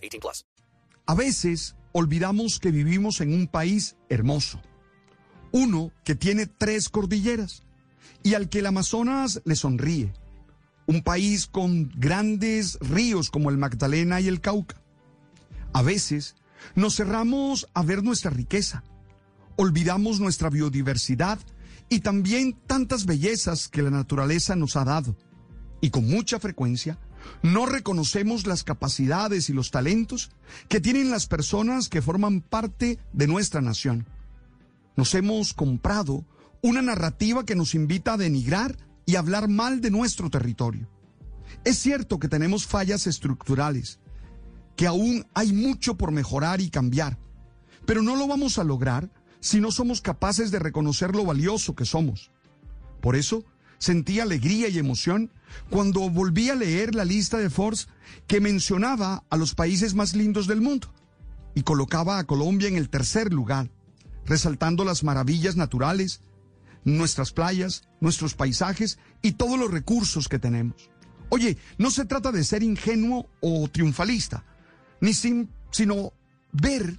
18 plus. A veces olvidamos que vivimos en un país hermoso. Uno que tiene tres cordilleras y al que el Amazonas le sonríe. Un país con grandes ríos como el Magdalena y el Cauca. A veces nos cerramos a ver nuestra riqueza olvidamos nuestra biodiversidad y también tantas bellezas que la naturaleza nos ha dado. Y con mucha frecuencia no reconocemos las capacidades y los talentos que tienen las personas que forman parte de nuestra nación. Nos hemos comprado una narrativa que nos invita a denigrar y hablar mal de nuestro territorio. Es cierto que tenemos fallas estructurales, que aún hay mucho por mejorar y cambiar, pero no lo vamos a lograr si no somos capaces de reconocer lo valioso que somos. Por eso sentí alegría y emoción cuando volví a leer la lista de Forbes que mencionaba a los países más lindos del mundo y colocaba a Colombia en el tercer lugar, resaltando las maravillas naturales, nuestras playas, nuestros paisajes y todos los recursos que tenemos. Oye, no se trata de ser ingenuo o triunfalista, ni sin, sino ver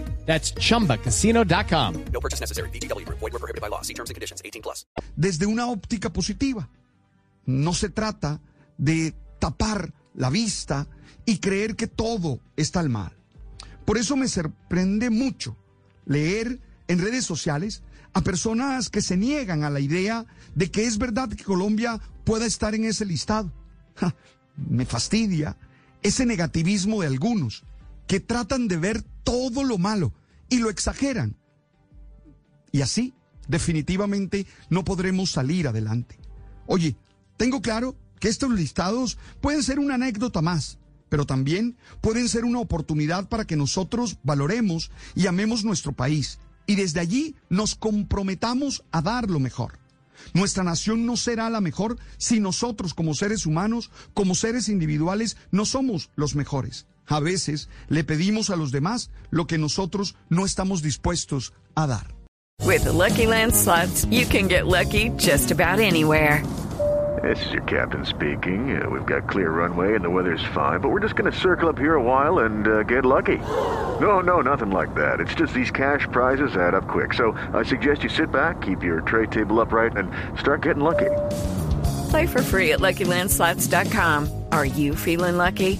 That's chumbacasino.com. No purchase necessary. BGW. Void were prohibited by law. See terms and conditions. 18 plus. desde una óptica positiva. No se trata de tapar la vista y creer que todo está al mal. Por eso me sorprende mucho leer en redes sociales a personas que se niegan a la idea de que es verdad que Colombia pueda estar en ese listado. Ja, me fastidia ese negativismo de algunos que tratan de ver todo lo malo y lo exageran. Y así, definitivamente, no podremos salir adelante. Oye, tengo claro que estos listados pueden ser una anécdota más, pero también pueden ser una oportunidad para que nosotros valoremos y amemos nuestro país y desde allí nos comprometamos a dar lo mejor. Nuestra nación no será la mejor si nosotros como seres humanos, como seres individuales, no somos los mejores. A veces le pedimos a los demás lo que nosotros no estamos dispuestos a dar. With the Lucky Land slots, you can get lucky just about anywhere. This is your captain speaking. Uh, we've got clear runway and the weather's fine, but we're just going to circle up here a while and uh, get lucky. No, no, nothing like that. It's just these cash prizes add up quick. So I suggest you sit back, keep your tray table upright, and start getting lucky. Play for free at LuckyLandSlots.com. Are you feeling lucky?